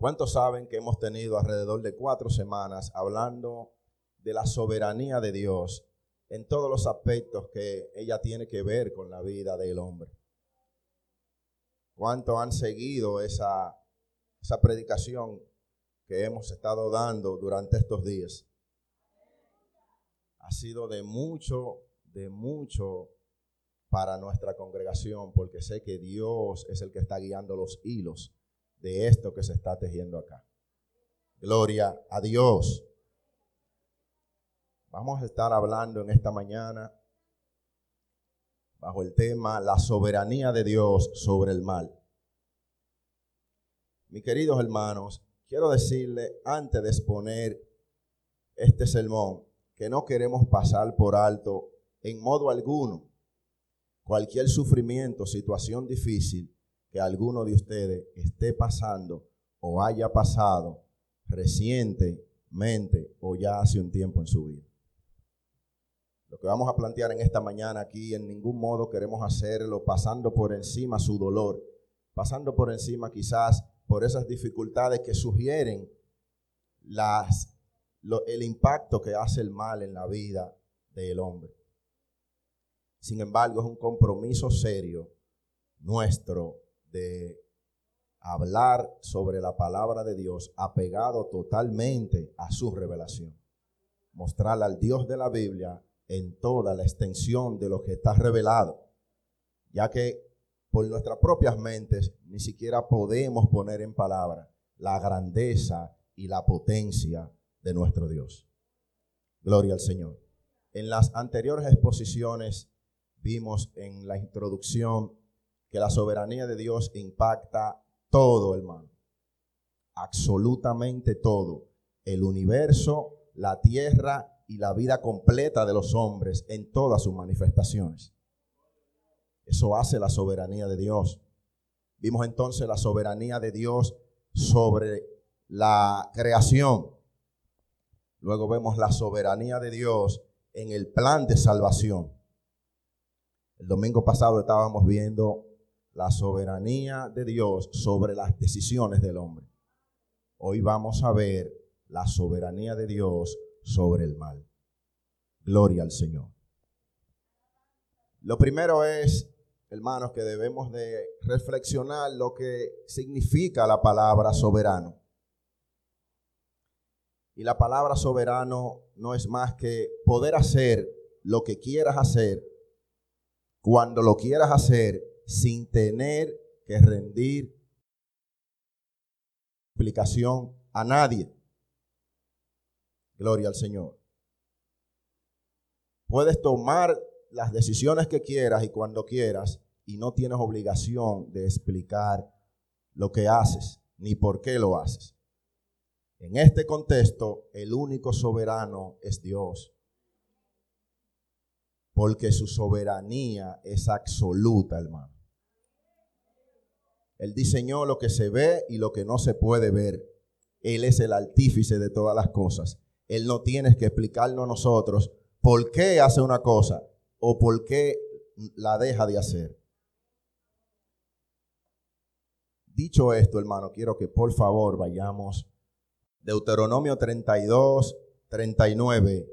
¿Cuántos saben que hemos tenido alrededor de cuatro semanas hablando de la soberanía de Dios en todos los aspectos que ella tiene que ver con la vida del hombre? ¿Cuántos han seguido esa, esa predicación que hemos estado dando durante estos días? Ha sido de mucho, de mucho para nuestra congregación, porque sé que Dios es el que está guiando los hilos de esto que se está tejiendo acá. Gloria a Dios. Vamos a estar hablando en esta mañana bajo el tema La soberanía de Dios sobre el mal. Mis queridos hermanos, quiero decirle antes de exponer este sermón que no queremos pasar por alto en modo alguno cualquier sufrimiento, situación difícil que alguno de ustedes esté pasando o haya pasado recientemente o ya hace un tiempo en su vida. Lo que vamos a plantear en esta mañana aquí, en ningún modo queremos hacerlo pasando por encima su dolor, pasando por encima quizás por esas dificultades que sugieren las, el impacto que hace el mal en la vida del hombre. Sin embargo, es un compromiso serio nuestro de hablar sobre la palabra de Dios apegado totalmente a su revelación. Mostrar al Dios de la Biblia en toda la extensión de lo que está revelado, ya que por nuestras propias mentes ni siquiera podemos poner en palabra la grandeza y la potencia de nuestro Dios. Gloria al Señor. En las anteriores exposiciones vimos en la introducción que la soberanía de Dios impacta todo, hermano. Absolutamente todo. El universo, la tierra y la vida completa de los hombres en todas sus manifestaciones. Eso hace la soberanía de Dios. Vimos entonces la soberanía de Dios sobre la creación. Luego vemos la soberanía de Dios en el plan de salvación. El domingo pasado estábamos viendo la soberanía de Dios sobre las decisiones del hombre. Hoy vamos a ver la soberanía de Dios sobre el mal. Gloria al Señor. Lo primero es, hermanos, que debemos de reflexionar lo que significa la palabra soberano. Y la palabra soberano no es más que poder hacer lo que quieras hacer cuando lo quieras hacer sin tener que rendir explicación a nadie. Gloria al Señor. Puedes tomar las decisiones que quieras y cuando quieras y no tienes obligación de explicar lo que haces ni por qué lo haces. En este contexto, el único soberano es Dios porque su soberanía es absoluta, hermano. Él diseñó lo que se ve y lo que no se puede ver. Él es el artífice de todas las cosas. Él no tiene que explicarnos a nosotros por qué hace una cosa o por qué la deja de hacer. Dicho esto, hermano, quiero que por favor vayamos. Deuteronomio 32, 39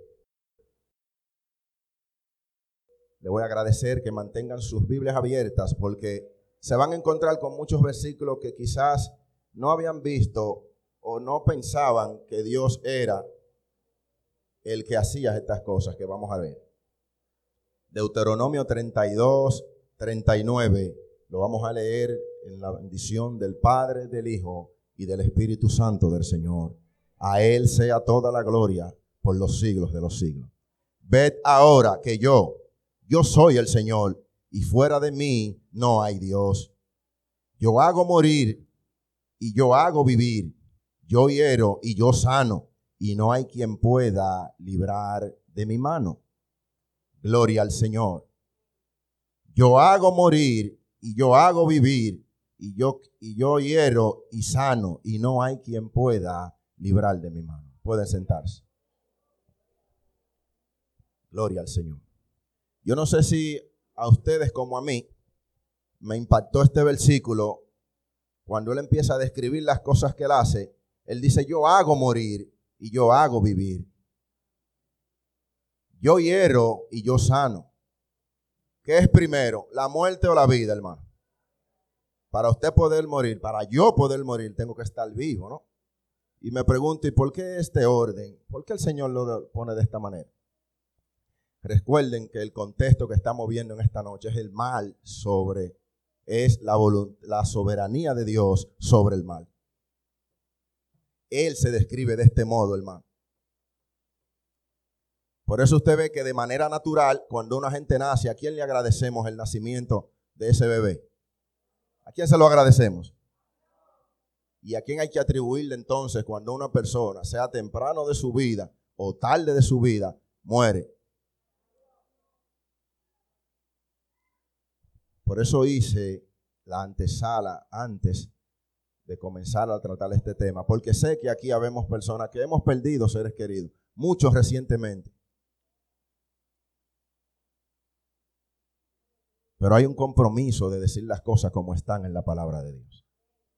le voy a agradecer que mantengan sus Biblias abiertas porque se van a encontrar con muchos versículos que quizás no habían visto o no pensaban que Dios era el que hacía estas cosas que vamos a ver. Deuteronomio 32, 39, lo vamos a leer en la bendición del Padre, del Hijo y del Espíritu Santo del Señor. A Él sea toda la gloria por los siglos de los siglos. Ved ahora que yo, yo soy el Señor y fuera de mí no hay Dios. Yo hago morir y yo hago vivir. Yo hiero y yo sano y no hay quien pueda librar de mi mano. Gloria al Señor. Yo hago morir y yo hago vivir y yo, y yo hiero y sano y no hay quien pueda librar de mi mano. Pueden sentarse. Gloria al Señor. Yo no sé si a ustedes como a mí me impactó este versículo cuando él empieza a describir las cosas que él hace, él dice, yo hago morir y yo hago vivir. Yo hiero y yo sano. ¿Qué es primero, la muerte o la vida, hermano? Para usted poder morir, para yo poder morir, tengo que estar vivo, ¿no? Y me pregunto, ¿y por qué este orden? ¿Por qué el Señor lo pone de esta manera? Recuerden que el contexto que estamos viendo en esta noche es el mal sobre, es la, la soberanía de Dios sobre el mal. Él se describe de este modo, hermano. Por eso usted ve que de manera natural, cuando una gente nace, ¿a quién le agradecemos el nacimiento de ese bebé? ¿A quién se lo agradecemos? ¿Y a quién hay que atribuirle entonces cuando una persona, sea temprano de su vida o tarde de su vida, muere? Por eso hice la antesala antes de comenzar a tratar este tema, porque sé que aquí habemos personas que hemos perdido seres queridos, muchos recientemente. Pero hay un compromiso de decir las cosas como están en la palabra de Dios.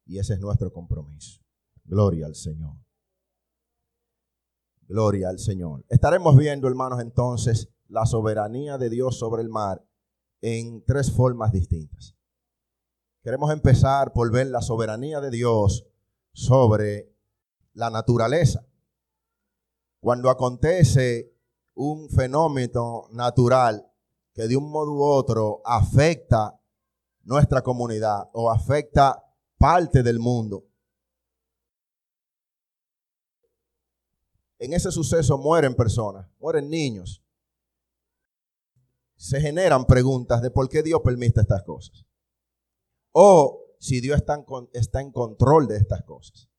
Y ese es nuestro compromiso. Gloria al Señor. Gloria al Señor. Estaremos viendo, hermanos, entonces la soberanía de Dios sobre el mar en tres formas distintas. Queremos empezar por ver la soberanía de Dios sobre la naturaleza. Cuando acontece un fenómeno natural que de un modo u otro afecta nuestra comunidad o afecta parte del mundo. En ese suceso mueren personas, mueren niños. Se generan preguntas de por qué Dios permite estas cosas. O si Dios está en, está en control de estas cosas.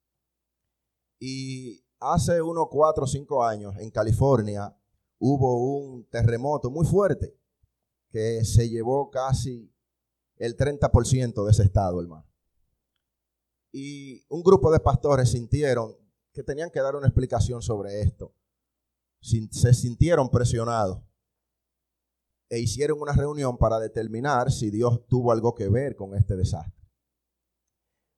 Y hace unos cuatro o cinco años en California hubo un terremoto muy fuerte que se llevó casi el 30% de ese estado, hermano. Y un grupo de pastores sintieron que tenían que dar una explicación sobre esto. Se sintieron presionados e hicieron una reunión para determinar si Dios tuvo algo que ver con este desastre.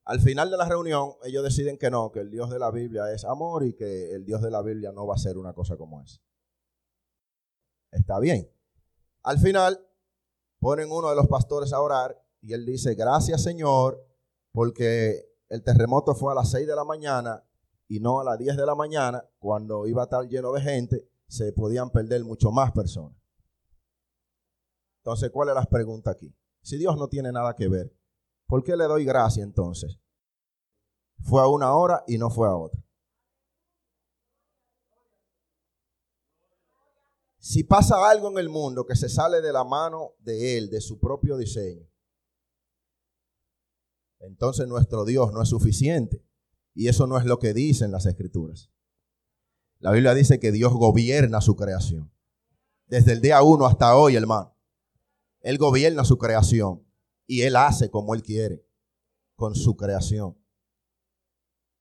Al final de la reunión, ellos deciden que no, que el Dios de la Biblia es amor y que el Dios de la Biblia no va a ser una cosa como esa. Está bien. Al final, ponen uno de los pastores a orar y él dice, gracias Señor, porque el terremoto fue a las 6 de la mañana y no a las 10 de la mañana, cuando iba a estar lleno de gente, se podían perder mucho más personas. Entonces, ¿cuál es la pregunta aquí? Si Dios no tiene nada que ver, ¿por qué le doy gracia entonces? Fue a una hora y no fue a otra. Si pasa algo en el mundo que se sale de la mano de Él, de su propio diseño, entonces nuestro Dios no es suficiente. Y eso no es lo que dicen las escrituras. La Biblia dice que Dios gobierna su creación. Desde el día uno hasta hoy, hermano. Él gobierna su creación y Él hace como Él quiere con su creación.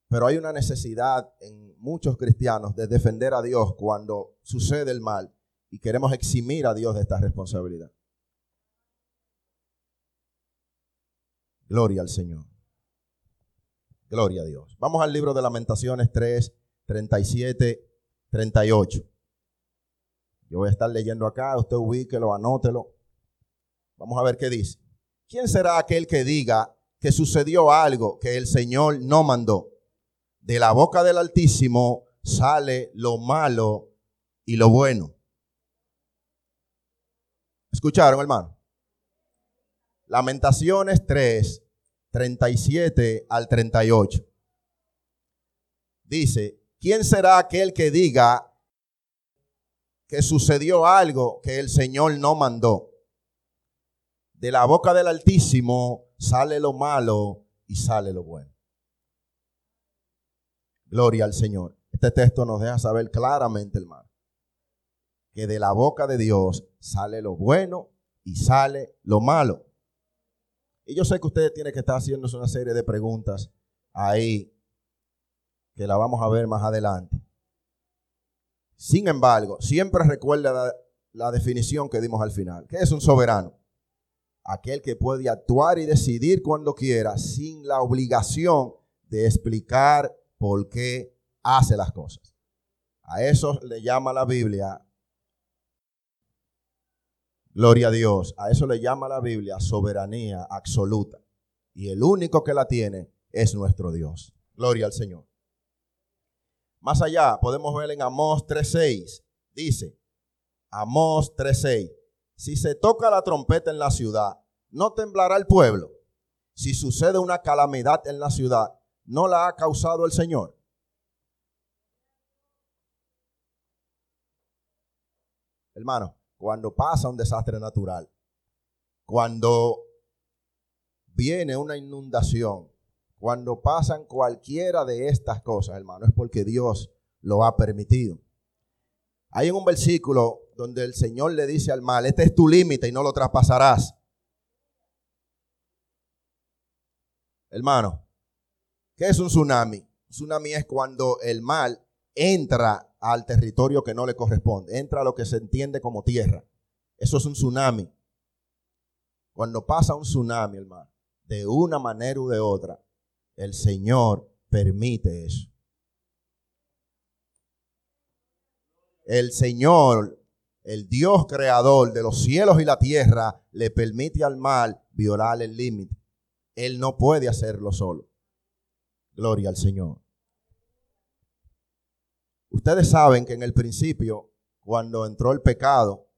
Pero hay una necesidad en muchos cristianos de defender a Dios cuando sucede el mal y queremos eximir a Dios de esta responsabilidad. Gloria al Señor. Gloria a Dios. Vamos al libro de Lamentaciones 3, 37, 38. Yo voy a estar leyendo acá, usted ubíquelo, anótelo. Vamos a ver qué dice. ¿Quién será aquel que diga que sucedió algo que el Señor no mandó? De la boca del Altísimo sale lo malo y lo bueno. ¿Escucharon, hermano? Lamentaciones 3, 37 al 38. Dice, ¿quién será aquel que diga que sucedió algo que el Señor no mandó? De la boca del Altísimo sale lo malo y sale lo bueno. Gloria al Señor. Este texto nos deja saber claramente, hermano, que de la boca de Dios sale lo bueno y sale lo malo. Y yo sé que ustedes tienen que estar haciéndose una serie de preguntas ahí, que la vamos a ver más adelante. Sin embargo, siempre recuerda la, definición que dimos al final. ¿Qué es un soberano? Aquel que puede actuar y decidir cuando quiera sin la obligación de explicar por qué hace las cosas. A eso le llama la Biblia, gloria a Dios, a eso le llama la Biblia soberanía absoluta. Y el único que la tiene es nuestro Dios. Gloria al Señor. Más allá, podemos ver en Amós 3.6, dice, Amós 3.6, si se toca la trompeta en la ciudad, no temblará el pueblo. Si sucede una calamidad en la ciudad, no la ha causado el Señor. Hermano, cuando pasa un desastre natural, cuando viene una inundación, cuando pasan cualquiera de estas cosas, hermano, es porque Dios lo ha permitido. Hay un versículo donde el Señor le dice al mal, este es tu límite y no lo traspasarás. Hermano, ¿qué es un tsunami? Un tsunami es cuando el mal entra al territorio que no le corresponde, entra a lo que se entiende como tierra. Eso es un tsunami. Cuando pasa un tsunami, hermano, de una manera u de otra, el Señor permite eso. El Señor, el Dios creador de los cielos y la tierra, le permite al mal violar el límite. Él no puede hacerlo solo. Gloria al Señor. Ustedes saben que en el principio, cuando entró el pecado,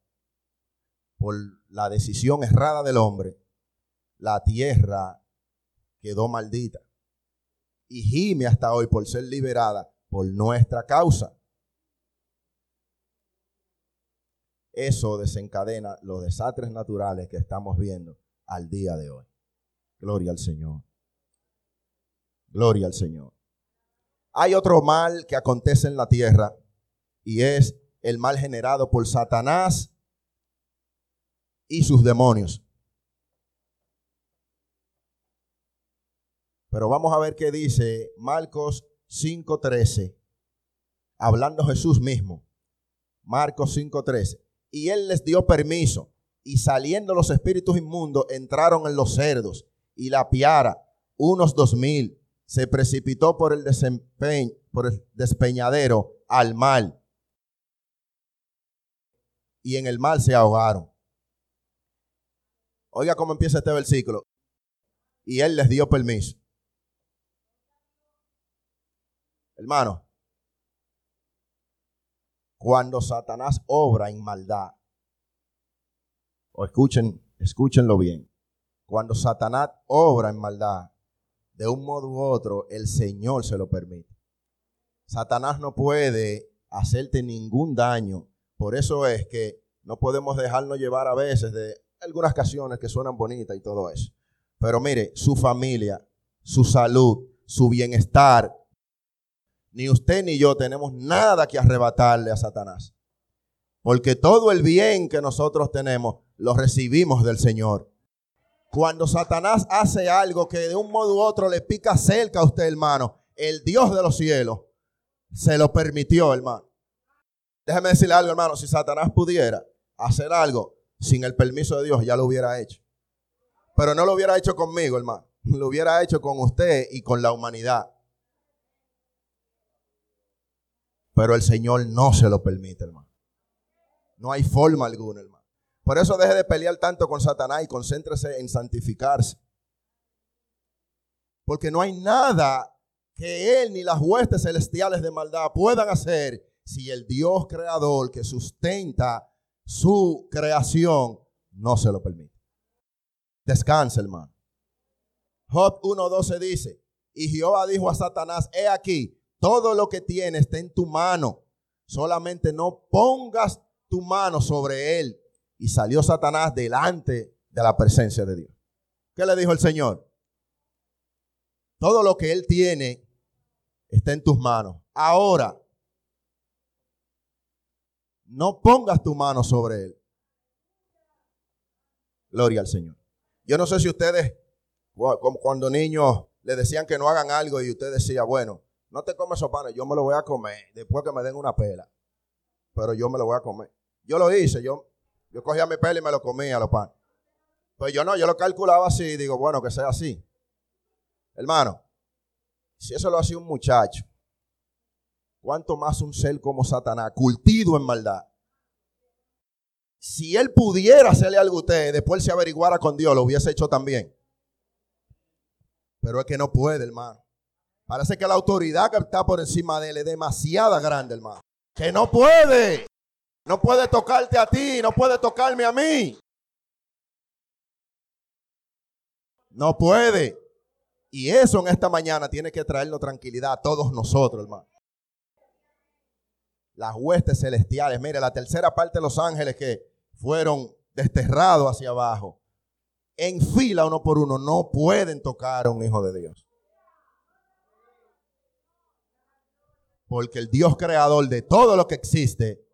por la decisión errada del hombre, la tierra quedó maldita. Y gime hasta hoy por ser liberada por nuestra causa. Eso desencadena los desastres naturales que estamos viendo al día de hoy. Gloria al Señor. Gloria al Señor. Hay otro mal que acontece en la tierra y es el mal generado por Satanás y sus demonios. Pero vamos a ver qué dice Marcos 5:13, hablando Jesús mismo. Marcos 5:13. Y él les dio permiso, y saliendo los espíritus inmundos entraron en los cerdos y la piara, unos dos mil, se precipitó por el, por el despeñadero al mal. Y en el mal se ahogaron. Oiga cómo empieza este versículo. Y él les dio permiso. Hermano, cuando Satanás obra en maldad, o escuchen, escúchenlo bien. Cuando Satanás obra en maldad, de un modo u otro, el Señor se lo permite. Satanás no puede hacerte ningún daño. Por eso es que no podemos dejarnos llevar a veces de algunas canciones que suenan bonitas y todo eso. Pero mire, su familia, su salud, su bienestar, ni usted ni yo tenemos nada que arrebatarle a Satanás. Porque todo el bien que nosotros tenemos lo recibimos del Señor. Cuando Satanás hace algo que de un modo u otro le pica cerca a usted, hermano, el Dios de los cielos se lo permitió, hermano. Déjeme decirle algo, hermano. Si Satanás pudiera hacer algo sin el permiso de Dios, ya lo hubiera hecho. Pero no lo hubiera hecho conmigo, hermano. Lo hubiera hecho con usted y con la humanidad. Pero el Señor no se lo permite, hermano. No hay forma alguna, hermano. Por eso deje de pelear tanto con Satanás y concéntrese en santificarse. Porque no hay nada que él ni las huestes celestiales de maldad puedan hacer si el Dios creador que sustenta su creación no se lo permite. Descansa, hermano. Job 1.12 dice, y Jehová dijo a Satanás, he aquí, todo lo que tienes está en tu mano, solamente no pongas tu mano sobre él y salió Satanás delante de la presencia de Dios. ¿Qué le dijo el Señor? Todo lo que Él tiene está en tus manos. Ahora, no pongas tu mano sobre Él. Gloria al Señor. Yo no sé si ustedes, cuando niños le decían que no hagan algo y usted decía, bueno, no te comes esos panes, yo me lo voy a comer después que me den una pela. Pero yo me lo voy a comer. Yo lo hice, yo yo cogía mi pelo y me lo comía los panes. Pues yo no, yo lo calculaba así digo, bueno, que sea así. Hermano, si eso lo hacía un muchacho, ¿cuánto más un ser como Satanás, cultido en maldad? Si él pudiera hacerle algo a usted, después se averiguara con Dios, lo hubiese hecho también. Pero es que no puede, hermano. Parece que la autoridad que está por encima de él es demasiada grande, hermano. Que no puede. No puede tocarte a ti, no puede tocarme a mí. No puede. Y eso en esta mañana tiene que traernos tranquilidad a todos nosotros, hermano. Las huestes celestiales, mire, la tercera parte de los ángeles que fueron desterrados hacia abajo, en fila uno por uno, no pueden tocar a un hijo de Dios. Porque el Dios creador de todo lo que existe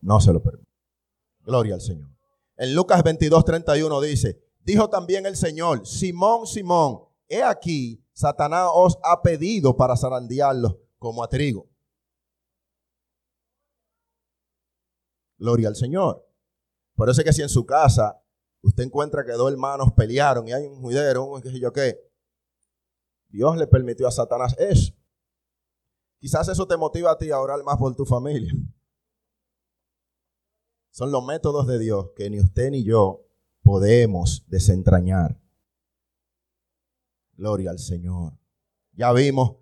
no se lo permite. Gloria al Señor. En Lucas 22, 31 dice, dijo también el Señor, Simón, Simón, he aquí, Satanás os ha pedido para zarandearlo como a trigo. Gloria al Señor. Por eso es que si en su casa usted encuentra que dos hermanos pelearon y hay un juidero, un qué sé yo qué, Dios le permitió a Satanás eso. Quizás eso te motiva a ti a orar más por tu familia. Son los métodos de Dios que ni usted ni yo podemos desentrañar. Gloria al Señor. Ya vimos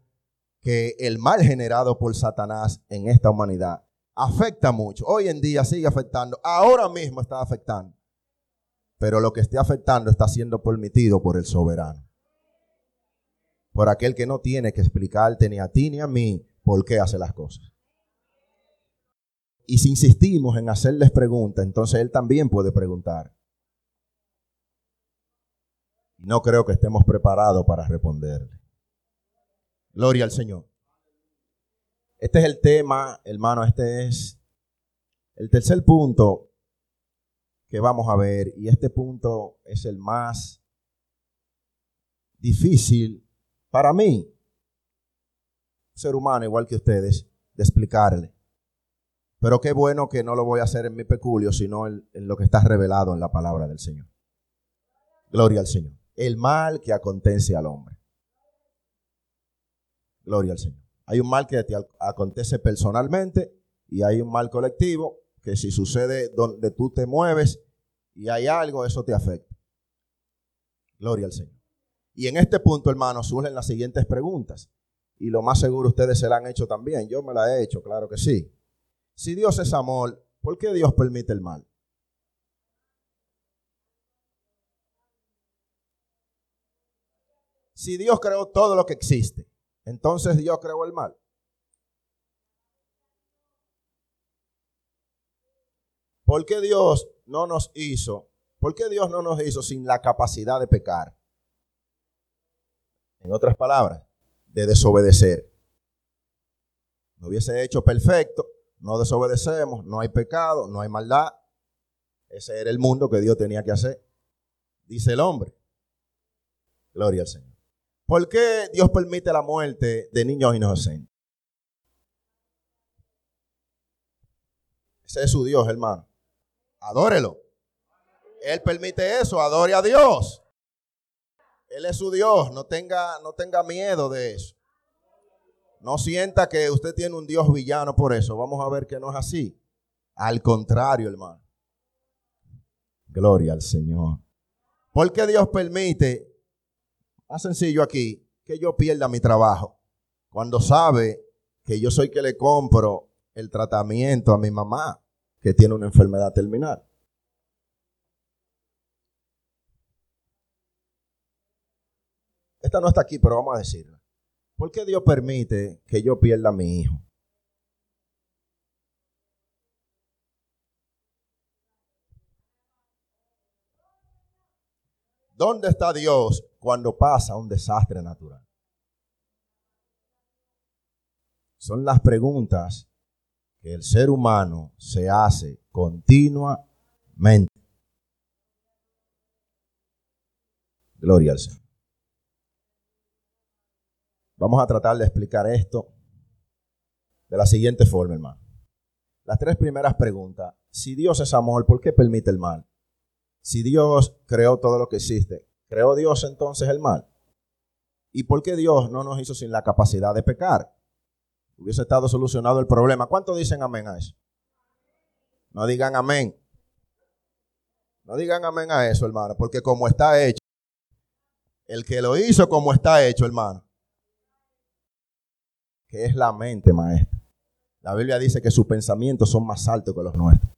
que el mal generado por Satanás en esta humanidad afecta mucho. Hoy en día sigue afectando. Ahora mismo está afectando. Pero lo que esté afectando está siendo permitido por el soberano. Por aquel que no tiene que explicarte ni a ti ni a mí por qué hace las cosas. Y si insistimos en hacerles preguntas, entonces Él también puede preguntar. No creo que estemos preparados para responderle. Gloria al Señor. Este es el tema, hermano, este es el tercer punto que vamos a ver. Y este punto es el más difícil para mí, ser humano igual que ustedes, de explicarle. Pero qué bueno que no lo voy a hacer en mi peculio, sino en, lo que está revelado en la palabra del Señor. Gloria al Señor. El mal que acontece al hombre. Gloria al Señor. Hay un mal que te acontece personalmente y hay un mal colectivo que si sucede donde tú te mueves y hay algo, eso te afecta. Gloria al Señor. Y en este punto, hermanos, surgen las siguientes preguntas. Y lo más seguro ustedes se la han hecho también. Yo me la he hecho, claro que sí. Si Dios es amor, ¿por qué Dios permite el mal? Si Dios creó todo lo que existe, entonces Dios creó el mal. ¿Por qué Dios no nos hizo? ¿Por qué Dios no nos hizo sin la capacidad de pecar? En otras palabras, de desobedecer. No hubiese hecho perfecto, no desobedecemos, no hay pecado, no hay maldad. Ese era el mundo que Dios tenía que hacer. Dice el hombre. Gloria al Señor. ¿Por qué Dios permite la muerte de niños inocentes? Ese es su Dios, hermano. Adórelo. Él permite eso, adore a Dios. Él es su Dios, no tenga, no tenga miedo de eso. No sienta que usted tiene un Dios villano por eso. Vamos a ver que no es así. Al contrario, hermano. Gloria al Señor. Porque Dios permite, más sencillo aquí, que yo pierda mi trabajo. Cuando sabe que yo soy que le compro el tratamiento a mi mamá que tiene una enfermedad terminal. Esta no está aquí, pero vamos a decirla. ¿Por qué Dios permite que yo pierda a mi hijo? ¿Dónde está Dios cuando pasa un desastre natural? Son las preguntas que el ser humano se hace continuamente. Gloria al Señor. Vamos a tratar de explicar esto de la siguiente forma, hermano. Las tres primeras preguntas. Si Dios es amor, ¿por qué permite el mal? si Dios creó todo lo que existe, ¿creó Dios entonces el mal? ¿Y por qué Dios no nos hizo sin la capacidad de pecar? Hubiese estado solucionado el problema. ¿Cuántos dicen amén a eso? No digan amén. No digan amén a eso, hermano, porque como está hecho, el que lo hizo como está hecho, hermano, que es la mente, maestro. La Biblia dice que sus pensamientos son más altos que los nuestros.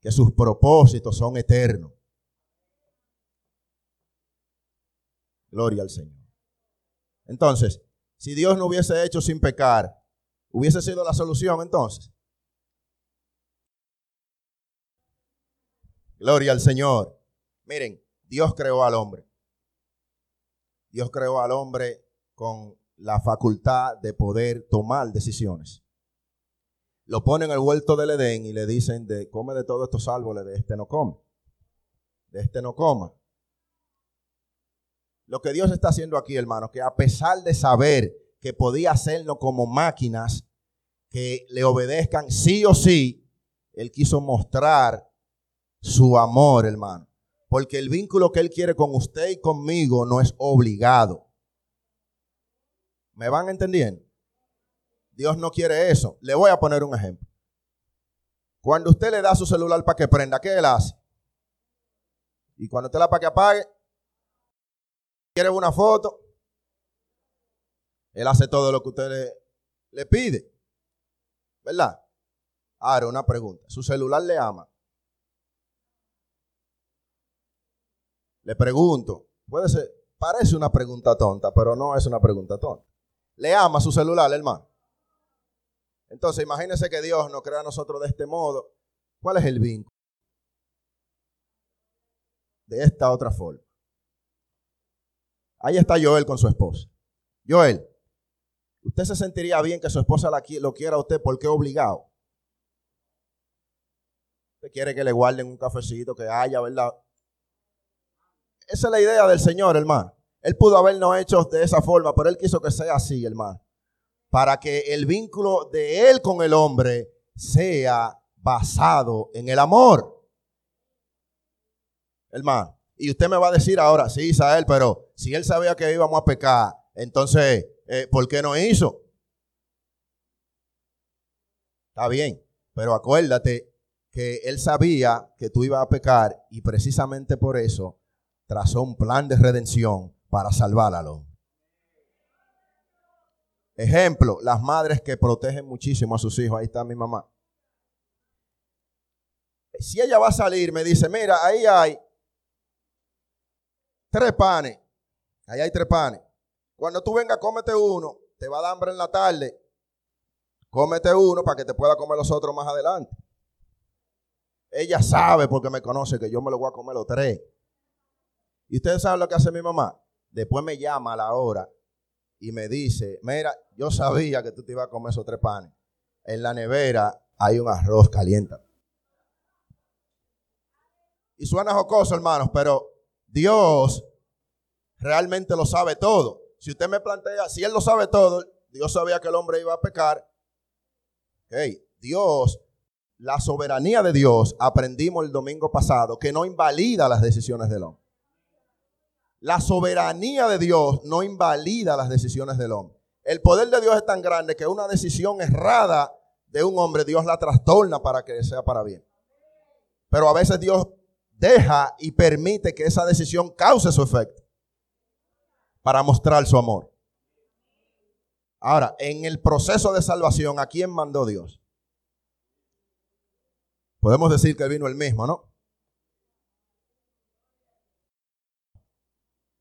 Que sus propósitos son eternos. Gloria al Señor. Entonces, si Dios no hubiese hecho sin pecar, hubiese sido la solución entonces. Gloria al Señor. Miren, Dios creó al hombre. Dios creó al hombre con la facultad de poder tomar decisiones. Lo pone en el huerto del Edén y le dicen, de, come de todos estos árboles, de este no come. De este no coma. Lo que Dios está haciendo aquí, hermano, que a pesar de saber que podía hacerlo como máquinas que le obedezcan sí o sí, Él quiso mostrar su amor, hermano. Porque el vínculo que Él quiere con usted y conmigo no es obligado. ¿Me van entendiendo? Dios no quiere eso. Le voy a poner un ejemplo. Cuando usted le da su celular para que prenda, ¿qué él hace? Y cuando usted la para que apague, quiere una foto, él hace todo lo que usted le, pide. ¿Verdad? Ahora, una pregunta. ¿Su celular le ama? Le pregunto, puede ser, parece una pregunta tonta, pero no es una pregunta tonta. ¿Le ama su celular, hermano? Entonces, imagínese que Dios nos crea a nosotros de este modo. ¿Cuál es el vínculo? De esta otra forma. Ahí está Joel con su esposa. Joel, ¿usted se sentiría bien que su esposa lo quiera a usted porque obligado? Usted quiere que le guarden un cafecito, que haya, ¿verdad? Esa es la idea del Señor, hermano. Él pudo habernos hecho de esa forma, pero Él quiso que sea así, hermano. Para que el vínculo de Él con el hombre sea basado en el amor. Hermano. Y usted me va a decir ahora, sí, Isael, pero si él sabía que íbamos a pecar, entonces, eh, ¿por qué no hizo? Está bien, pero acuérdate que él sabía que tú ibas a pecar y precisamente por eso trazó un plan de redención para salvarlo. Ejemplo, las madres que protegen muchísimo a sus hijos. Ahí está mi mamá. Si ella va a salir, me dice, mira, ahí hay tres panes. Ahí hay tres panes. Cuando tú vengas, cómete uno. Te va a dar hambre en la tarde. Cómete uno para que te pueda comer los otros más adelante. Ella sabe porque me conoce que yo me lo voy a comer los tres. ¿Y ustedes saben lo que hace mi mamá? Después me llama a la hora y me dice, mira, yo sabía que tú te ibas a comer esos tres panes. En la nevera hay un arroz caliente. Y suena jocoso, hermanos, pero Dios realmente lo sabe todo. Si usted me plantea, si Él lo sabe todo, Dios sabía que el hombre iba a pecar. Hey, Dios, la soberanía de Dios, aprendimos el domingo pasado, que no invalida las decisiones del hombre. La soberanía de Dios no invalida las decisiones del hombre. El poder de Dios es tan grande que una decisión errada de un hombre, Dios la trastorna para que sea para bien. Pero a veces Dios deja y permite que esa decisión cause su efecto para mostrar su amor. Ahora, en el proceso de salvación, ¿a quién mandó Dios? Podemos decir que vino el mismo, ¿no?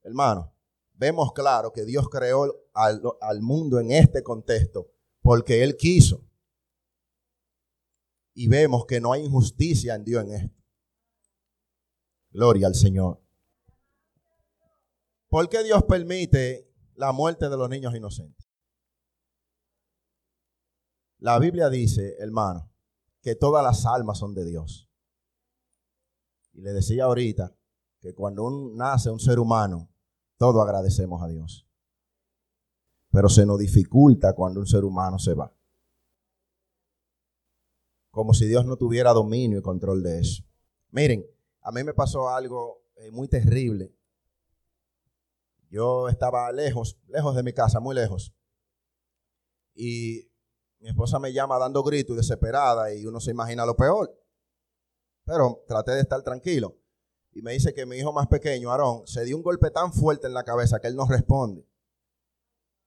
Hermano, vemos claro que Dios creó al, mundo en este contexto porque Él quiso. Y vemos que no hay injusticia en Dios en esto. Gloria al Señor. ¿Por qué Dios permite la muerte de los niños inocentes? La Biblia dice, hermano, que todas las almas son de Dios. Y le decía ahorita que cuando nace un ser humano, todo agradecemos a Dios. Pero se nos dificulta cuando un ser humano se va. Como si Dios no tuviera dominio y control de eso. Miren, a mí me pasó algo eh, muy terrible. Yo estaba lejos, lejos de mi casa, muy lejos. Y mi esposa me llama dando gritos y desesperada y uno se imagina lo peor. Pero traté de estar tranquilo. Y me dice que mi hijo más pequeño, Aarón, se dio un golpe tan fuerte en la cabeza que él no responde.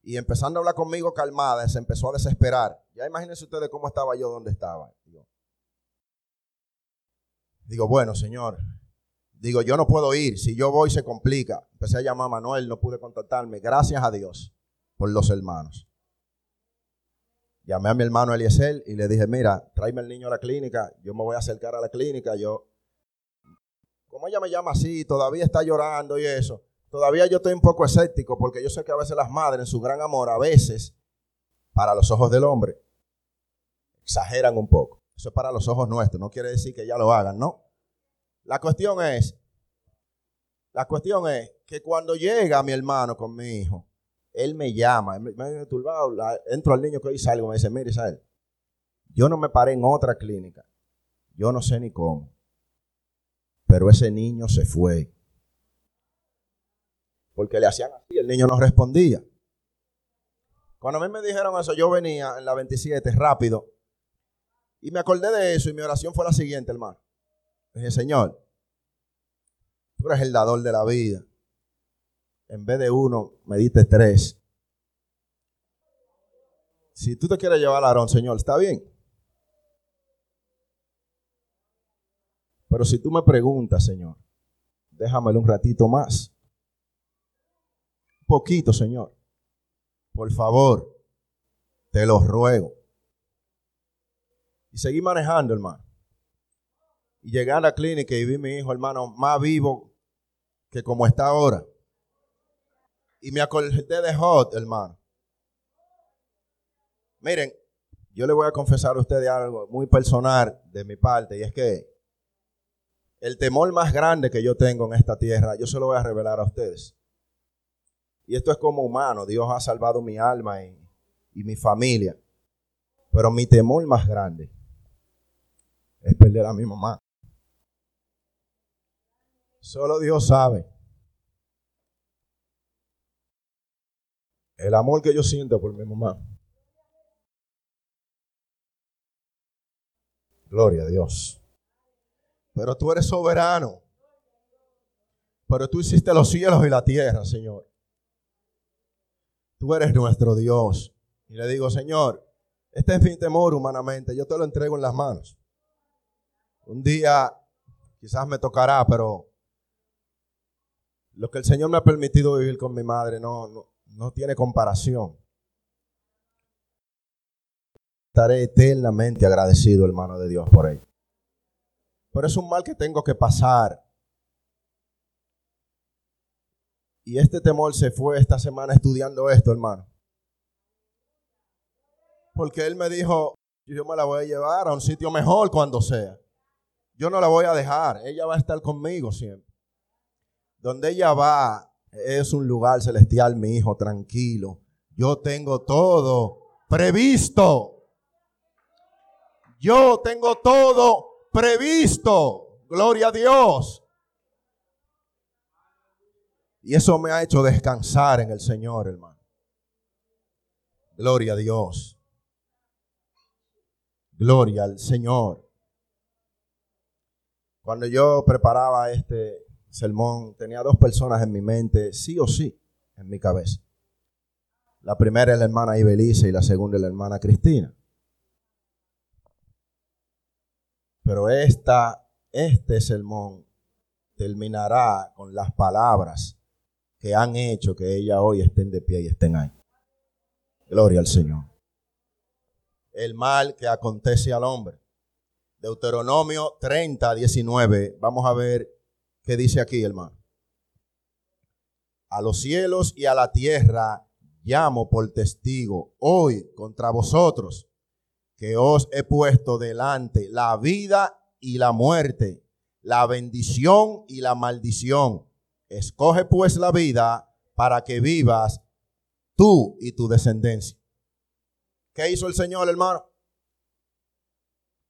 Y empezando a hablar conmigo calmada, se empezó a desesperar. Ya imagínense ustedes cómo estaba yo donde estaba. Digo, bueno, Señor, digo, yo no puedo ir. Si yo voy, se complica. Empecé a llamar a Manuel, no pude contactarme. Gracias a Dios por los hermanos. Llamé a mi hermano Eliezer y le dije, mira, tráeme el niño a la clínica. Yo me voy a acercar a la clínica. Yo, como ella me llama así, todavía está llorando y eso. Todavía yo estoy un poco escéptico porque yo sé que a veces las madres, en su gran amor, a veces, para los ojos del hombre, exageran un poco. Eso es para los ojos nuestros, no quiere decir que ya lo hagan, ¿no? La cuestión es, la cuestión es que cuando llega mi hermano con mi hijo, él me llama, me, me turbado, entro al niño que hoy salgo, me dice, mire Isabel, yo no me paré en otra clínica, yo no sé ni cómo, pero ese niño se fue. Porque le hacían así, el niño no respondía. Cuando a mí me dijeron eso, yo venía en la 27 rápido y me acordé de eso y mi oración fue la siguiente, hermano. Dije, Señor, tú eres el dador de la vida. En vez de uno, me diste tres. Si tú te quieres llevar a Aarón, Señor, está bien. Pero si tú me preguntas, Señor, déjamelo un ratito más. Un poquito, Señor. Por favor, te lo ruego. Y seguí manejando, hermano. Y llegué a la clínica y vi a mi hijo, hermano, más vivo que como está ahora. Y me acordé de Hot, hermano. Miren, yo le voy a confesar a ustedes algo muy personal de mi parte, y es que el temor más grande que yo tengo en esta tierra, yo se lo voy a revelar a ustedes. Y esto es como humano, Dios ha salvado mi alma y, y mi familia. Pero mi temor más grande es perder a mi mamá. Solo Dios sabe. El amor que yo siento por mi mamá. Gloria a Dios. Pero tú eres soberano. Pero tú hiciste los cielos y la tierra, Señor. Tú eres nuestro Dios. Y le digo, Señor, este es mi temor humanamente. Yo te lo entrego en las manos. Un día quizás me tocará, pero lo que el Señor me ha permitido vivir con mi madre no, no, tiene comparación. Estaré eternamente agradecido, hermano de Dios, por ello. Pero es un mal que tengo que pasar. Y este temor se fue esta semana estudiando esto, hermano. Porque él me dijo, yo me la voy a llevar a un sitio mejor cuando sea. Yo no la voy a dejar. Ella va a estar conmigo siempre. Donde ella va es un lugar celestial, mi hijo, tranquilo. Yo tengo todo previsto. Yo tengo todo previsto. Gloria a Dios. Y eso me ha hecho descansar en el Señor, hermano. Gloria a Dios. Gloria al Señor. Cuando yo preparaba este sermón, tenía dos personas en mi mente, sí o sí, en mi cabeza. La primera es la hermana Ibelice y la segunda es la hermana Cristina. Pero esta, este sermón terminará con las palabras que han hecho que ella hoy estén de pie y estén ahí. Gloria al Señor. El mal que acontece al hombre Deuteronomio 30, 19. Vamos a ver qué dice aquí, hermano. A los cielos y a la tierra llamo por testigo hoy contra vosotros que os he puesto delante la vida y la muerte, la bendición y la maldición. Escoge pues la vida para que vivas tú y tu descendencia. ¿Qué hizo el Señor, hermano?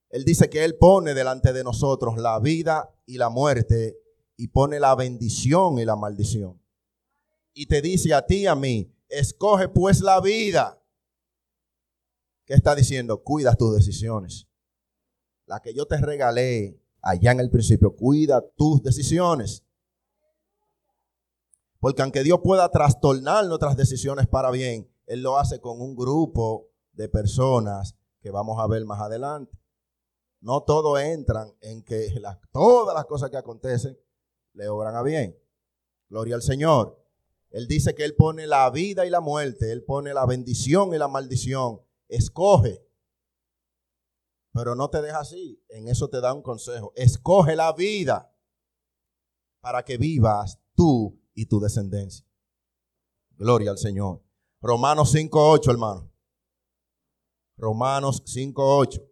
Él dice que Él pone delante de nosotros la vida y la muerte y pone la bendición y la maldición. Y te dice a ti y a mí, escoge pues la vida. ¿Qué está diciendo? Cuida tus decisiones. La que yo te regalé allá en el principio, cuida tus decisiones. Porque aunque Dios pueda trastornar nuestras decisiones para bien, Él lo hace con un grupo de personas que vamos a ver más adelante. No todos entran en que todas las cosas que acontecen le obran a bien. Gloria al Señor. Él dice que Él pone la vida y la muerte, Él pone la bendición y la maldición. Escoge. Pero no te deja así. En eso te da un consejo. Escoge la vida para que vivas tú y tu descendencia. Gloria al Señor. Romanos 5.8, hermano. Romanos 5.8.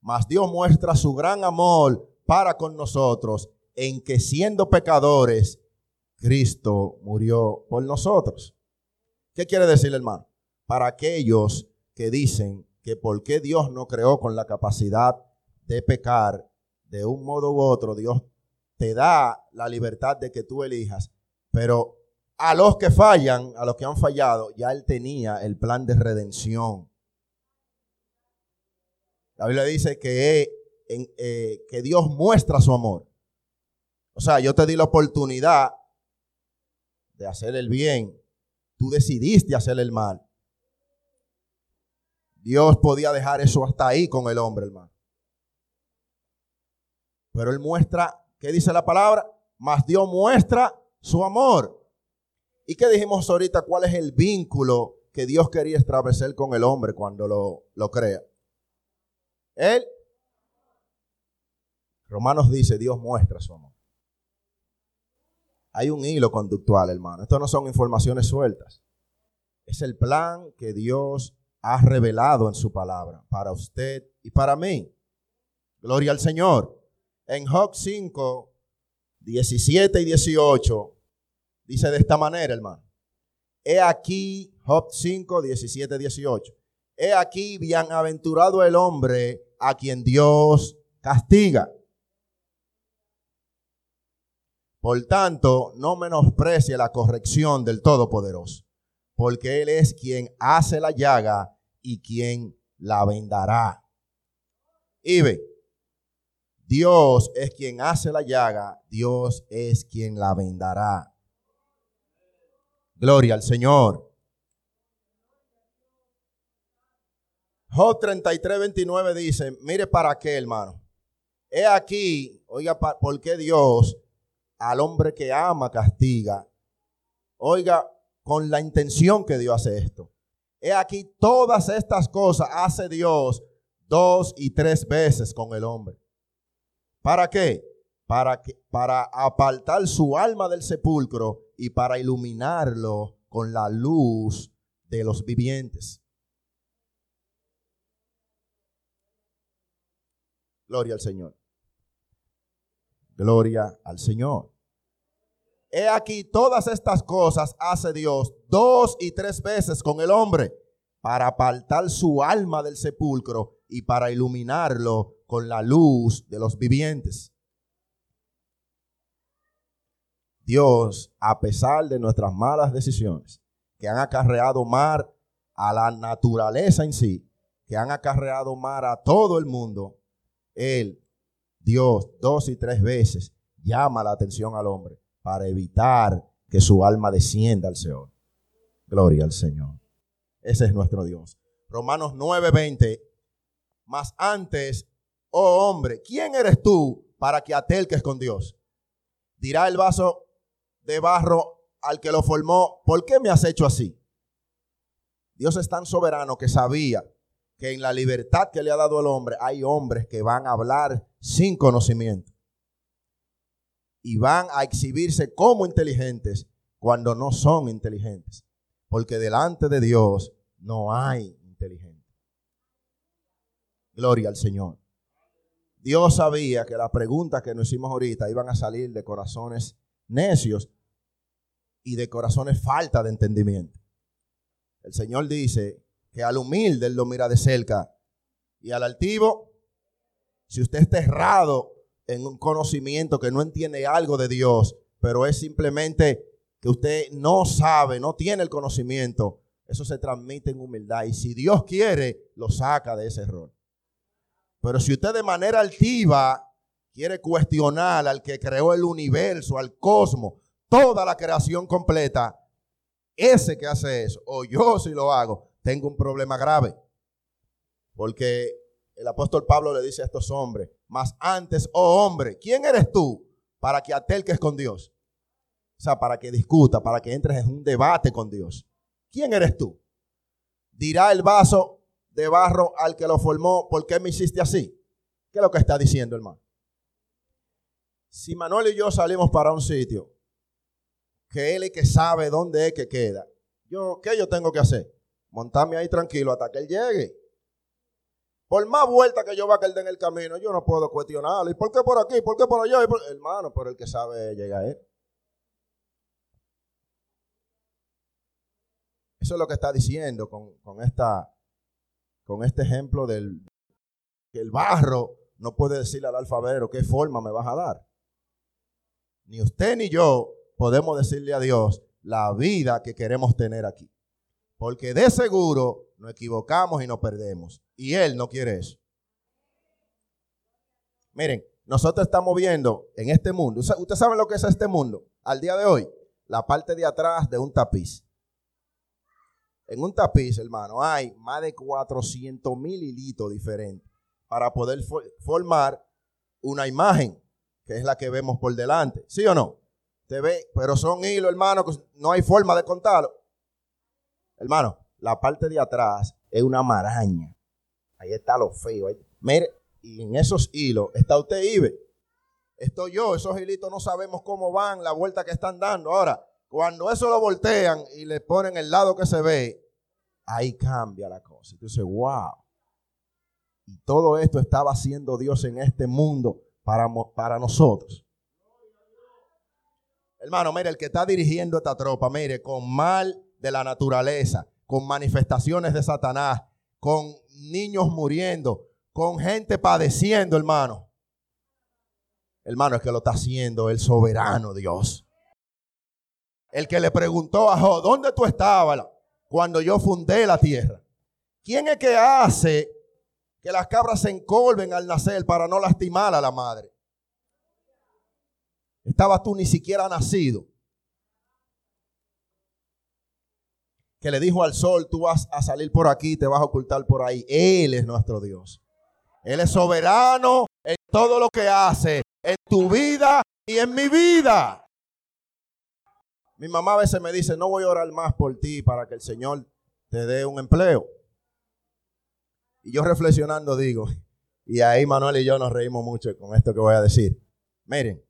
Mas Dios muestra su gran amor para con nosotros en que siendo pecadores, Cristo murió por nosotros. ¿Qué quiere decir, hermano? Para aquellos que dicen que por qué Dios no creó con la capacidad de pecar de un modo u otro, Dios te da la libertad de que tú elijas, pero a los que fallan, a los que han fallado, ya Él tenía el plan de redención. La Biblia dice que, eh, que Dios muestra su amor. O sea, yo te di la oportunidad de hacer el bien. Tú decidiste hacer el mal. Dios podía dejar eso hasta ahí con el hombre, hermano. Pero Él muestra, ¿qué dice la palabra? Más Dios muestra su amor. ¿Y qué dijimos ahorita? ¿Cuál es el vínculo que Dios quería establecer con el hombre cuando lo, lo crea? Él, Romanos dice, Dios muestra su amor. Hay un hilo conductual, hermano. Esto no son informaciones sueltas. Es el plan que Dios ha revelado en su palabra para usted y para mí. Gloria al Señor. En Job 5, 17 y 18, dice de esta manera, hermano. He aquí, Job 5, 17, 18. He aquí, bienaventurado el hombre a quien Dios castiga. Por tanto, no menosprecie la corrección del Todopoderoso, porque Él es quien hace la llaga y quien la vendará. Y ve, Dios es quien hace la llaga, Dios es quien la vendará. Gloria al Señor. Job 33, 29 dice, mire para qué, hermano. He aquí, oiga, ¿por qué Dios al hombre que ama castiga. Oiga, con la intención que Dios hace esto. He aquí todas estas cosas hace Dios dos y tres veces con el hombre. ¿Para qué? Para, que, para apartar su alma del sepulcro y para iluminarlo con la luz de los vivientes. Gloria al Señor. Gloria al Señor. He aquí todas estas cosas hace Dios dos y tres veces con el hombre para apartar su alma del sepulcro y para iluminarlo con la luz de los vivientes. Dios, a pesar de nuestras malas decisiones que han acarreado mar a la naturaleza en sí, que han acarreado mar a todo el mundo, Él Dios dos y tres veces llama la atención al hombre para evitar que su alma descienda al Señor. Gloria al Señor. Ese es nuestro Dios. Romanos 9:20. Mas antes, oh hombre, ¿quién eres tú para que atelques con Dios? Dirá el vaso de barro al que lo formó, ¿por qué me has hecho así? Dios es tan soberano que sabía que en la libertad que le ha dado al hombre hay hombres que van a hablar sin conocimiento y van a exhibirse como inteligentes cuando no son inteligentes, porque delante de Dios no hay inteligente. Gloria al Señor. Dios sabía que las preguntas que nos hicimos ahorita iban a salir de corazones necios y de corazones falta de entendimiento. El Señor dice que al humilde lo mira de cerca y al altivo si usted está errado en un conocimiento que no entiende algo de Dios, pero es simplemente que usted no sabe, no tiene el conocimiento, eso se transmite en humildad. Y si Dios quiere, lo saca de ese error. Pero si usted de manera altiva quiere cuestionar al que creó el universo, al cosmos, toda la creación completa, ese que hace eso, o yo si lo hago, tengo un problema grave. Porque el apóstol Pablo le dice a estos hombres, más antes, oh hombre, ¿quién eres tú para que atelques con Dios? O sea, para que discuta, para que entres en un debate con Dios. ¿Quién eres tú? Dirá el vaso de barro al que lo formó, ¿por qué me hiciste así? ¿Qué es lo que está diciendo, hermano? Si Manuel y yo salimos para un sitio, que él es que sabe dónde es que queda, yo, ¿qué yo tengo que hacer? Montarme ahí tranquilo hasta que él llegue. Por más vuelta que yo va a caer en el camino, yo no puedo cuestionarlo. ¿Y por qué por aquí? ¿Por qué por allá? Hermano, pero el que sabe llega él. Eso es lo que está diciendo con, esta, con este ejemplo del que el barro no puede decirle al alfabero qué forma me vas a dar. Ni usted ni yo podemos decirle a Dios la vida que queremos tener aquí. Porque de seguro nos equivocamos y nos perdemos. Y Él no quiere eso. Miren, nosotros estamos viendo en este mundo, ¿usted sabe lo que es este mundo? Al día de hoy, la parte de atrás de un tapiz. En un tapiz, hermano, hay más de 400 mil hilitos diferentes para poder formar una imagen, que es la que vemos por delante. ¿Sí o no? Te ve, pero son hilos, hermano, que no hay forma de contarlo. Hermano, la parte de atrás es una maraña. Ahí está lo feo. Mire, y en esos hilos está usted, Ibe. Estoy yo, esos hilitos no sabemos cómo van, la vuelta que están dando. Ahora, cuando eso lo voltean y le ponen el lado que se ve, ahí cambia la cosa. Entonces, wow. Y todo esto estaba haciendo Dios en este mundo para, para nosotros. Hermano, mire, el que está dirigiendo esta tropa, mire, con mal de la naturaleza, con manifestaciones de Satanás, con niños muriendo, con gente padeciendo, hermano. Hermano, es que lo está haciendo el soberano Dios. El que le preguntó a Job, ¿dónde tú estabas cuando yo fundé la tierra? ¿Quién es que hace que las cabras se encolven al nacer para no lastimar a la madre? Estabas tú ni siquiera nacido. Que le dijo al sol, tú vas a salir por aquí, te vas a ocultar por ahí. Él es nuestro Dios. Él es soberano en todo lo que hace, en tu vida y en mi vida. Mi mamá a veces me dice, no voy a orar más por ti para que el Señor te dé un empleo. Y yo reflexionando digo, y ahí Manuel y yo nos reímos mucho con esto que voy a decir. Miren,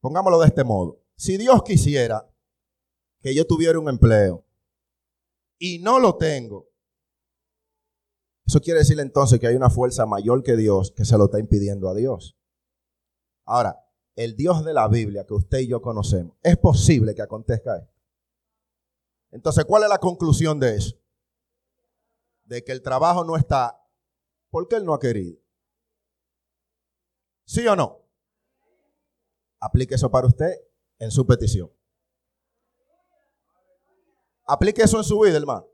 pongámoslo de este modo. Si Dios quisiera, que yo tuviera un empleo y no lo tengo, eso quiere decir entonces que hay una fuerza mayor que Dios que se lo está impidiendo a Dios. Ahora, el Dios de la Biblia que usted y yo conocemos, es posible que acontezca esto. Entonces, ¿cuál es la conclusión de eso? De que el trabajo no está porque Él no ha querido. ¿Sí o no? Aplique eso para usted en su petición. Aplique eso en su vida, hermano.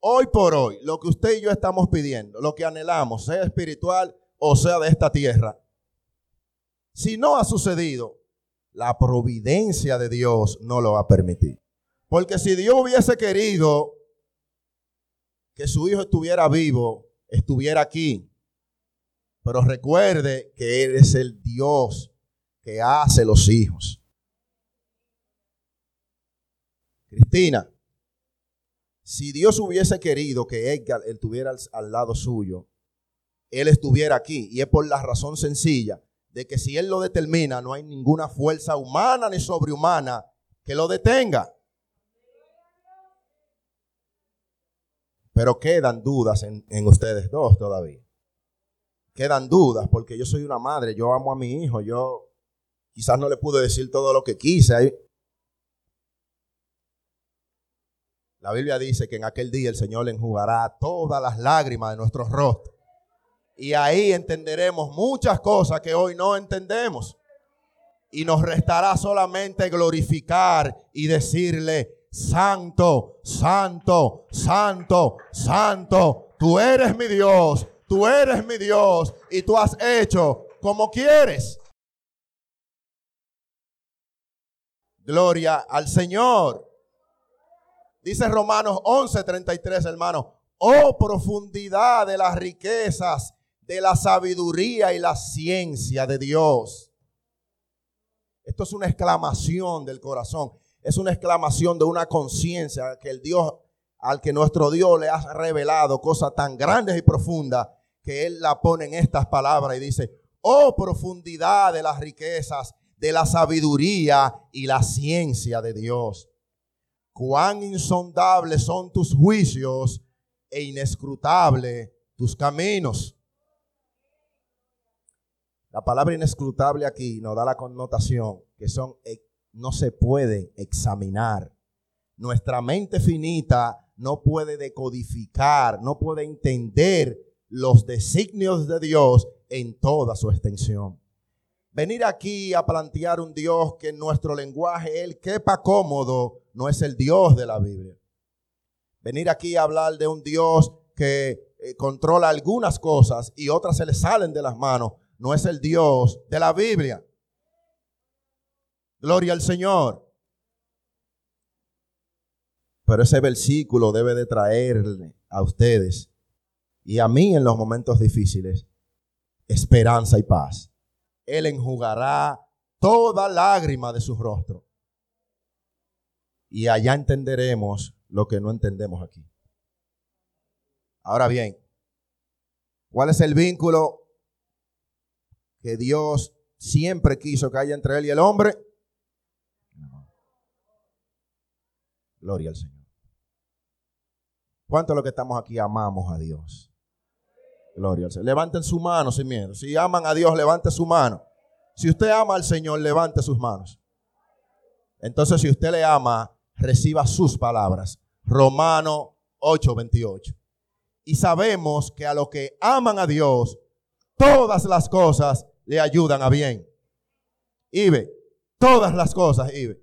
Hoy por hoy, lo que usted y yo estamos pidiendo, lo que anhelamos, sea espiritual o sea de esta tierra, si no ha sucedido, la providencia de Dios no lo va a permitir. Porque si Dios hubiese querido que su hijo estuviera vivo, estuviera aquí. Pero recuerde que Él es el Dios que hace los hijos. Cristina, si Dios hubiese querido que Edgar estuviera al, lado suyo, él estuviera aquí. Y es por la razón sencilla de que si Él lo determina, no hay ninguna fuerza humana ni sobrehumana que lo detenga. Pero quedan dudas en, en, ustedes dos todavía. Quedan dudas porque yo soy una madre, yo amo a mi hijo, yo quizás no le pude decir todo lo que quise. La Biblia dice que en aquel día el Señor enjugará todas las lágrimas de nuestros rostros. Y ahí entenderemos muchas cosas que hoy no entendemos. Y nos restará solamente glorificar y decirle, Santo, Santo, Santo, Santo, tú eres mi Dios, tú eres mi Dios y tú has hecho como quieres. Gloria al Señor. Dice Romanos 11:33, hermano. Oh profundidad de las riquezas, de la sabiduría y la ciencia de Dios. Esto es una exclamación del corazón. Es una exclamación de una conciencia que el Dios, al que nuestro Dios le ha revelado cosas tan grandes y profundas, que Él la pone en estas palabras y dice, oh profundidad de las riquezas, de la sabiduría y la ciencia de Dios. Cuán insondables son tus juicios e inescrutables tus caminos. La palabra inescrutable aquí nos da la connotación que son no se pueden examinar. Nuestra mente finita no puede decodificar, no puede entender los designios de Dios en toda su extensión. Venir aquí a plantear un Dios que en nuestro lenguaje él quepa cómodo no es el Dios de la Biblia. Venir aquí a hablar de un Dios que eh, controla algunas cosas y otras se le salen de las manos no es el Dios de la Biblia. Gloria al Señor. Pero ese versículo debe de traerle a ustedes y a mí en los momentos difíciles esperanza y paz. Él enjugará toda lágrima de su rostro. Y allá entenderemos lo que no entendemos aquí. Ahora bien, ¿cuál es el vínculo que Dios siempre quiso que haya entre él y el hombre? Gloria al Señor. ¿Cuánto de los que estamos aquí amamos a Dios? Gloria al Señor. Levanten su mano sin miedo. Si aman a Dios, levante su mano. Si usted ama al Señor, levante sus manos. Entonces, si usted le ama, reciba sus palabras. Romano 8:28. Y sabemos que a los que aman a Dios, todas las cosas le ayudan a bien. Ibe, todas las cosas, Ibe.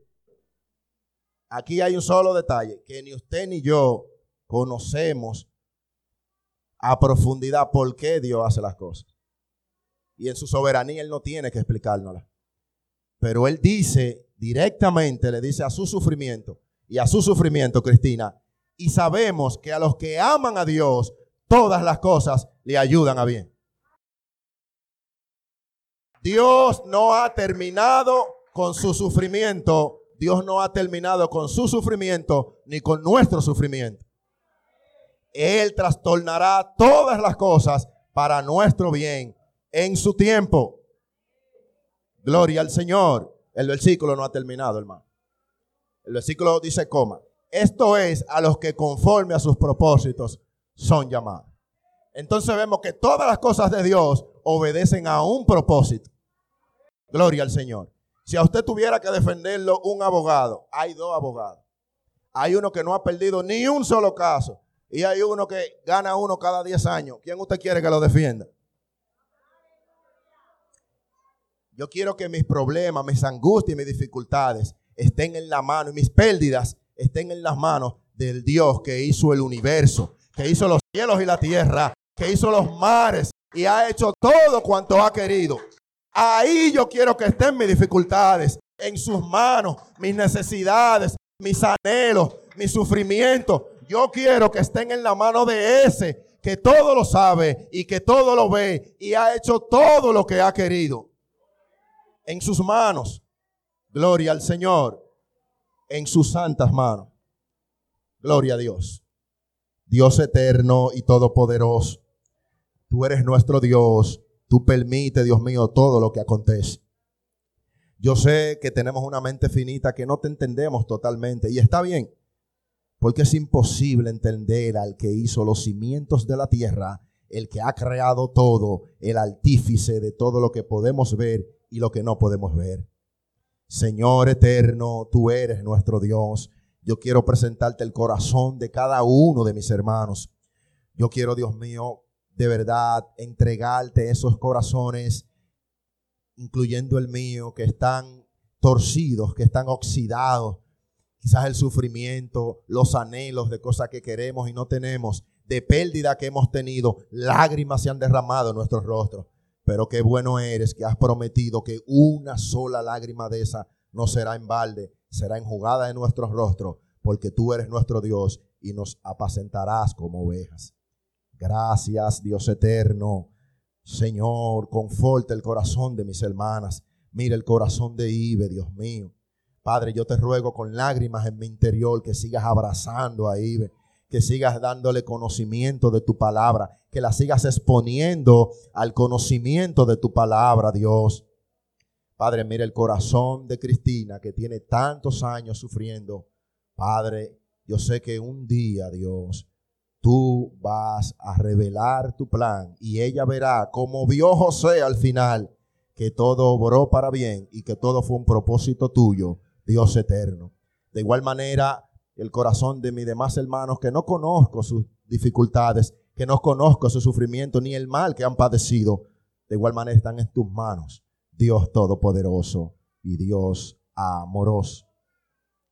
Aquí hay un solo detalle, que ni usted ni yo conocemos a profundidad por qué Dios hace las cosas. Y en su soberanía Él no tiene que explicárnosla. Pero Él dice directamente, le dice a su sufrimiento y a su sufrimiento, Cristina, y sabemos que a los que aman a Dios, todas las cosas le ayudan a bien. Dios no ha terminado con su sufrimiento Dios no ha terminado con su sufrimiento ni con nuestro sufrimiento. Él trastornará todas las cosas para nuestro bien en su tiempo. Gloria al Señor. El versículo no ha terminado, hermano. El versículo dice, coma. Esto es a los que conforme a sus propósitos son llamados. Entonces vemos que todas las cosas de Dios obedecen a un propósito. Gloria al Señor. Si a usted tuviera que defenderlo un abogado, hay dos abogados. Hay uno que no ha perdido ni un solo caso. Y hay uno que gana uno cada 10 años. ¿Quién usted quiere que lo defienda? Yo quiero que mis problemas, mis angustias mis dificultades estén en la mano y mis pérdidas estén en las manos del Dios que hizo el universo, que hizo los cielos y la tierra, que hizo los mares y ha hecho todo cuanto ha querido. Ahí yo quiero que estén mis dificultades, en sus manos, mis necesidades, mis anhelos, mis sufrimientos. Yo quiero que estén en la mano de ese que todo lo sabe y que todo lo ve y ha hecho todo lo que ha querido. En sus manos. Gloria al Señor. En sus santas manos. Gloria a Dios. Dios eterno y todopoderoso. Tú eres nuestro Dios Tú permite, Dios mío, todo lo que acontece. Yo sé que tenemos una mente finita que no te entendemos totalmente y está bien, porque es imposible entender al que hizo los cimientos de la tierra, el que ha creado todo, el artífice de todo lo que podemos ver y lo que no podemos ver. Señor eterno, tú eres nuestro Dios. Yo quiero presentarte el corazón de cada uno de mis hermanos. Yo quiero, Dios mío, de verdad entregarte esos corazones, incluyendo el mío, que están torcidos, que están oxidados. Quizás el sufrimiento, los anhelos de cosas que queremos y no tenemos, de pérdida que hemos tenido, lágrimas se han derramado en nuestros rostros. Pero qué bueno eres que has prometido que una sola lágrima de esa no será en balde, será enjugada en nuestros rostros, porque tú eres nuestro Dios y nos apacentarás como ovejas. Gracias, Dios eterno. Señor, conforta el corazón de mis hermanas. Mira el corazón de Ibe, Dios mío. Padre, yo te ruego con lágrimas en mi interior que sigas abrazando a Ibe, que sigas dándole conocimiento de tu palabra, que la sigas exponiendo al conocimiento de tu palabra, Dios. Padre, mira el corazón de Cristina que tiene tantos años sufriendo. Padre, yo sé que un día, Dios, tú vas a revelar tu plan y ella verá, como vio José al final, que todo obró para bien y que todo fue un propósito tuyo, Dios eterno. De igual manera, el corazón de mis demás hermanos, que no conozco sus dificultades, que no conozco su sufrimiento ni el mal que han padecido, de igual manera están en tus manos, Dios Todopoderoso y Dios amoroso.